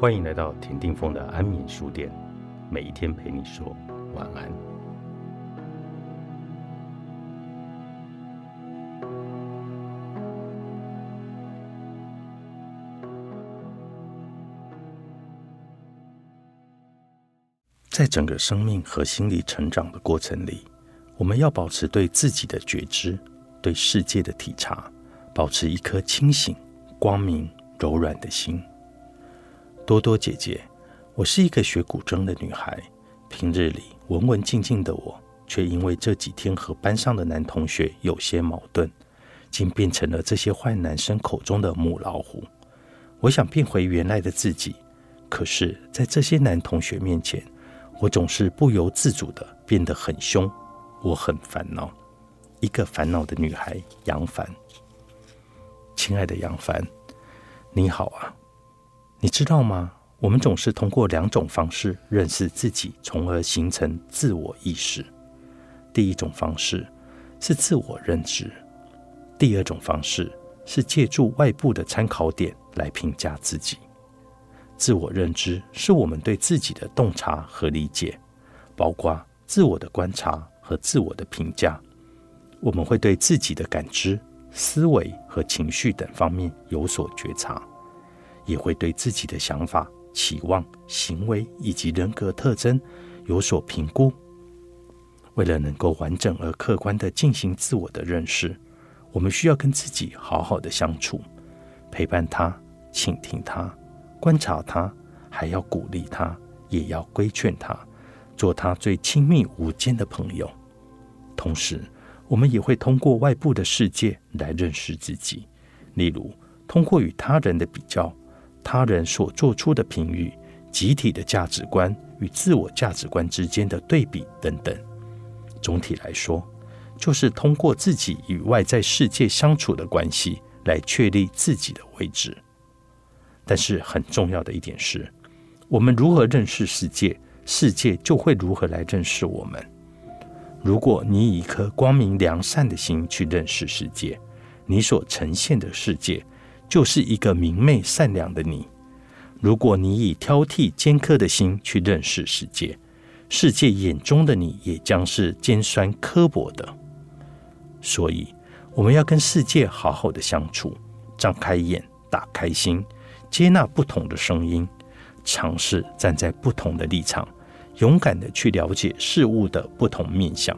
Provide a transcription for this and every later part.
欢迎来到田定峰的安眠书店，每一天陪你说晚安。在整个生命和心理成长的过程里，我们要保持对自己的觉知，对世界的体察，保持一颗清醒、光明、柔软的心。多多姐姐，我是一个学古筝的女孩。平日里文文静静的我，却因为这几天和班上的男同学有些矛盾，竟变成了这些坏男生口中的母老虎。我想变回原来的自己，可是，在这些男同学面前，我总是不由自主的变得很凶。我很烦恼，一个烦恼的女孩杨凡。亲爱的杨凡，你好啊。你知道吗？我们总是通过两种方式认识自己，从而形成自我意识。第一种方式是自我认知，第二种方式是借助外部的参考点来评价自己。自我认知是我们对自己的洞察和理解，包括自我的观察和自我的评价。我们会对自己的感知、思维和情绪等方面有所觉察。也会对自己的想法、期望、行为以及人格特征有所评估。为了能够完整而客观地进行自我的认识，我们需要跟自己好好的相处，陪伴他、倾听他、观察他，还要鼓励他，也要规劝他，做他最亲密无间的朋友。同时，我们也会通过外部的世界来认识自己，例如通过与他人的比较。他人所做出的评语、集体的价值观与自我价值观之间的对比等等，总体来说，就是通过自己与外在世界相处的关系来确立自己的位置。但是很重要的一点是，我们如何认识世界，世界就会如何来认识我们。如果你以一颗光明良善的心去认识世界，你所呈现的世界。就是一个明媚善良的你。如果你以挑剔尖刻的心去认识世界，世界眼中的你也将是尖酸刻薄的。所以，我们要跟世界好好的相处，张开眼，打开心，接纳不同的声音，尝试站在不同的立场，勇敢的去了解事物的不同面相。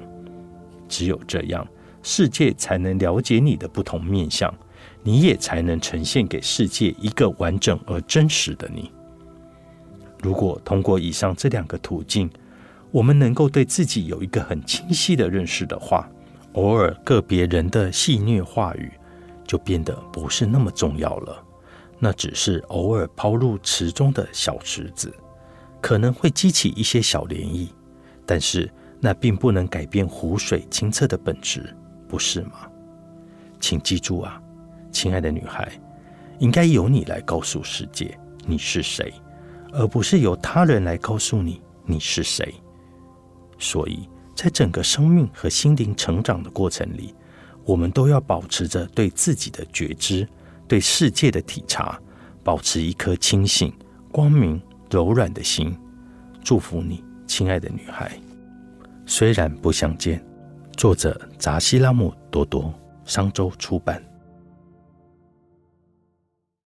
只有这样，世界才能了解你的不同面相。你也才能呈现给世界一个完整而真实的你。如果通过以上这两个途径，我们能够对自己有一个很清晰的认识的话，偶尔个别人的戏谑话语就变得不是那么重要了。那只是偶尔抛入池中的小石子，可能会激起一些小涟漪，但是那并不能改变湖水清澈的本质，不是吗？请记住啊！亲爱的女孩，应该由你来告诉世界你是谁，而不是由他人来告诉你你是谁。所以在整个生命和心灵成长的过程里，我们都要保持着对自己的觉知、对世界的体察，保持一颗清醒、光明、柔软的心。祝福你，亲爱的女孩。虽然不相见，作者扎西拉姆多多，商周出版。